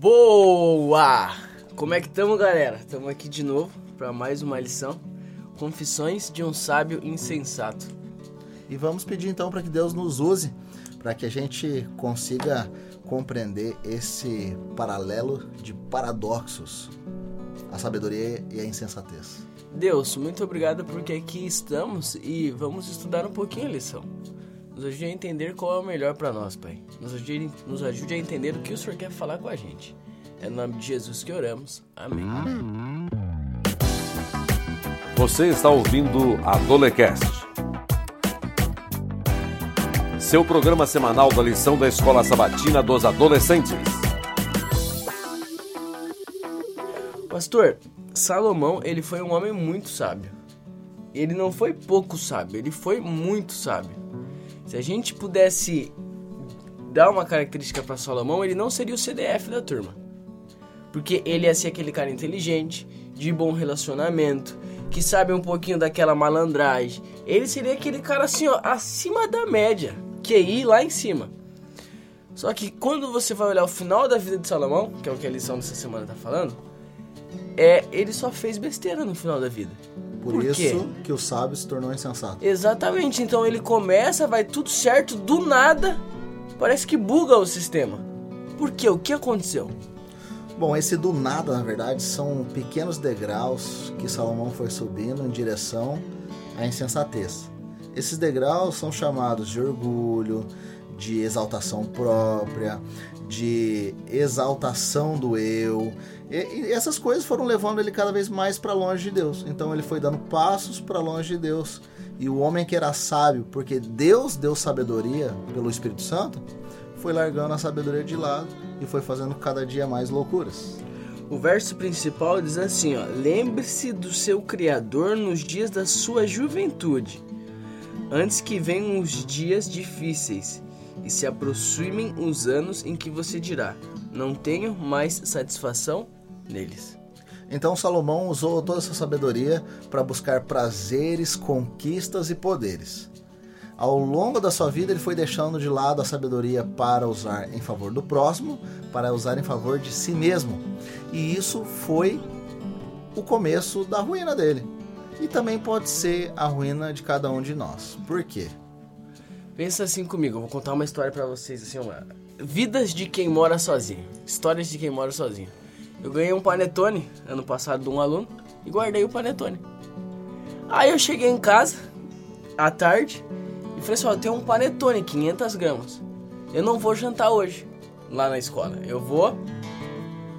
Boa! Como é que estamos, galera? Estamos aqui de novo para mais uma lição. Confissões de um sábio insensato. E vamos pedir então para que Deus nos use para que a gente consiga compreender esse paralelo de paradoxos, a sabedoria e a insensatez. Deus, muito obrigado porque aqui estamos e vamos estudar um pouquinho a lição. Nos ajude a entender qual é o melhor para nós, Pai. Nos ajude, nos ajude a entender o que o Senhor quer falar com a gente. É no nome de Jesus que oramos. Amém. Você está ouvindo a Dolecast. Seu programa semanal da lição da Escola Sabatina dos Adolescentes. Pastor, Salomão, ele foi um homem muito sábio. Ele não foi pouco sábio, ele foi muito sábio. Se a gente pudesse dar uma característica para Salomão, ele não seria o CDF da turma. Porque ele ia ser aquele cara inteligente, de bom relacionamento, que sabe um pouquinho daquela malandragem. Ele seria aquele cara assim, ó, acima da média, QI lá em cima. Só que quando você vai olhar o final da vida de Salomão, que é o que a lição dessa semana tá falando, é ele só fez besteira no final da vida. Por, Por isso quê? que o sábio se tornou insensato. Exatamente. Então ele começa, vai tudo certo, do nada, parece que buga o sistema. Por quê? O que aconteceu? Bom, esse do nada, na verdade, são pequenos degraus que Salomão foi subindo em direção à insensatez. Esses degraus são chamados de orgulho, de exaltação própria, de exaltação do eu. E, e essas coisas foram levando ele cada vez mais para longe de Deus. Então ele foi dando passos para longe de Deus. E o homem que era sábio, porque Deus deu sabedoria pelo Espírito Santo, foi largando a sabedoria de lado e foi fazendo cada dia mais loucuras. O verso principal diz assim, Lembre-se do seu criador nos dias da sua juventude, antes que venham os dias difíceis e se aproximem os anos em que você dirá: Não tenho mais satisfação neles. Então Salomão usou toda essa sabedoria para buscar prazeres, conquistas e poderes. Ao longo da sua vida, ele foi deixando de lado a sabedoria para usar em favor do próximo, para usar em favor de si mesmo. E isso foi o começo da ruína dele. E também pode ser a ruína de cada um de nós. Por quê? Pensa assim comigo, eu vou contar uma história para vocês, assim, uma... Vidas de quem mora sozinho. Histórias de quem mora sozinho. Eu ganhei um panetone ano passado de um aluno e guardei o panetone. Aí eu cheguei em casa, à tarde, e falei assim, ó, tenho um panetone, 500 gramas. Eu não vou jantar hoje, lá na escola. Eu vou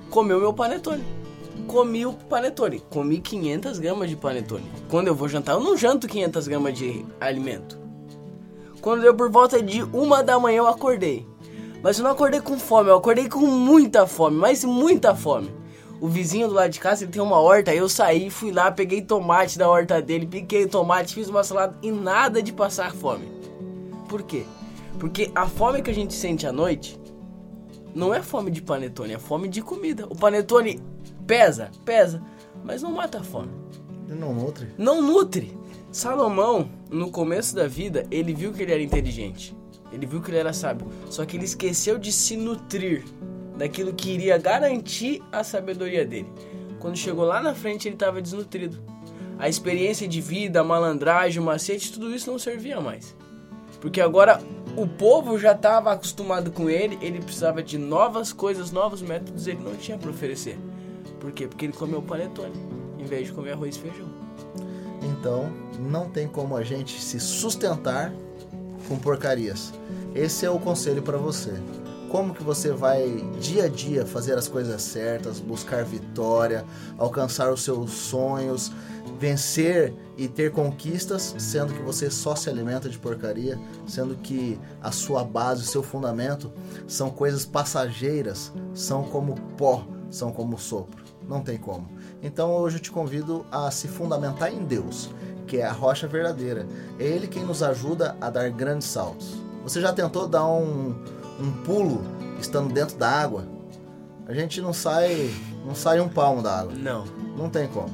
comer o meu panetone. Comi o panetone. Comi 500 gramas de panetone. Quando eu vou jantar, eu não janto 500 gramas de alimento. Quando deu por volta de uma da manhã eu acordei. Mas eu não acordei com fome, eu acordei com muita fome, mas muita fome. O vizinho do lado de casa ele tem uma horta, eu saí, fui lá, peguei tomate da horta dele, piquei tomate, fiz uma salada e nada de passar fome. Por quê? Porque a fome que a gente sente à noite não é fome de panetone, é fome de comida. O panetone pesa, pesa, mas não mata a fome. Não nutre. Não nutre. Salomão, no começo da vida, ele viu que ele era inteligente. Ele viu que ele era sábio. Só que ele esqueceu de se nutrir daquilo que iria garantir a sabedoria dele. Quando chegou lá na frente, ele estava desnutrido. A experiência de vida, a malandragem, o macete, tudo isso não servia mais. Porque agora o povo já estava acostumado com ele, ele precisava de novas coisas, novos métodos, ele não tinha para oferecer. Por quê? Porque ele comeu panetone, em vez de comer arroz e feijão. Então, não tem como a gente se sustentar com porcarias. Esse é o conselho para você. Como que você vai dia a dia fazer as coisas certas, buscar vitória, alcançar os seus sonhos, vencer e ter conquistas, sendo que você só se alimenta de porcaria, sendo que a sua base, o seu fundamento são coisas passageiras, são como pó, são como sopro. Não tem como. Então hoje eu te convido a se fundamentar em Deus, que é a rocha verdadeira. É Ele quem nos ajuda a dar grandes saltos. Você já tentou dar um, um pulo estando dentro da água? A gente não sai, não sai um palmo da água. Não. Não tem como.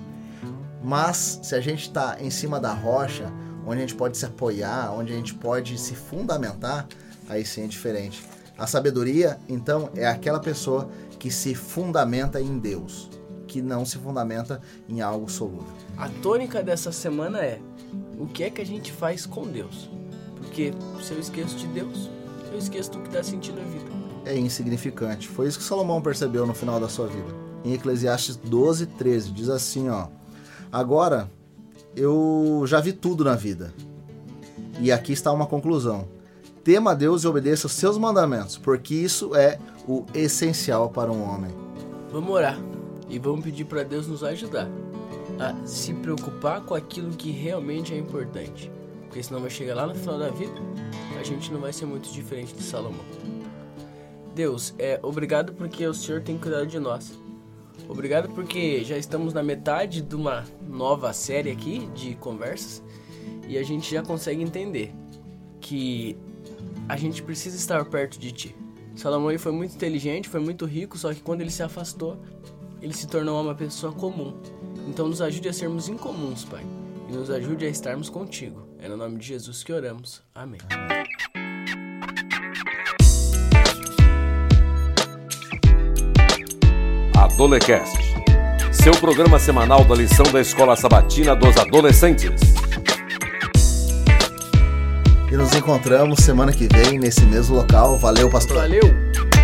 Mas se a gente está em cima da rocha, onde a gente pode se apoiar, onde a gente pode se fundamentar, aí sim é diferente. A sabedoria, então, é aquela pessoa que se fundamenta em Deus, que não se fundamenta em algo solúvel. A tônica dessa semana é o que é que a gente faz com Deus? Porque se eu esqueço de Deus, eu esqueço do que dá sentido à vida. É insignificante. Foi isso que Salomão percebeu no final da sua vida. Em Eclesiastes 12, 13, diz assim, ó. Agora, eu já vi tudo na vida. E aqui está uma conclusão. Tema a Deus e obedeça os seus mandamentos, porque isso é o essencial para um homem. Vamos orar e vamos pedir para Deus nos ajudar a se preocupar com aquilo que realmente é importante. Porque senão vai chegar lá no final da vida, a gente não vai ser muito diferente de Salomão. Deus, é obrigado porque o Senhor tem cuidado de nós. Obrigado porque já estamos na metade de uma nova série aqui de conversas e a gente já consegue entender que a gente precisa estar perto de ti. Salomão foi muito inteligente, foi muito rico, só que quando ele se afastou, ele se tornou uma pessoa comum. Então nos ajude a sermos incomuns, Pai, e nos ajude a estarmos contigo. É no nome de Jesus que oramos. Amém. Adolecast, seu programa semanal da lição da Escola Sabatina dos Adolescentes. E nos encontramos semana que vem nesse mesmo local. Valeu, pastor. Valeu!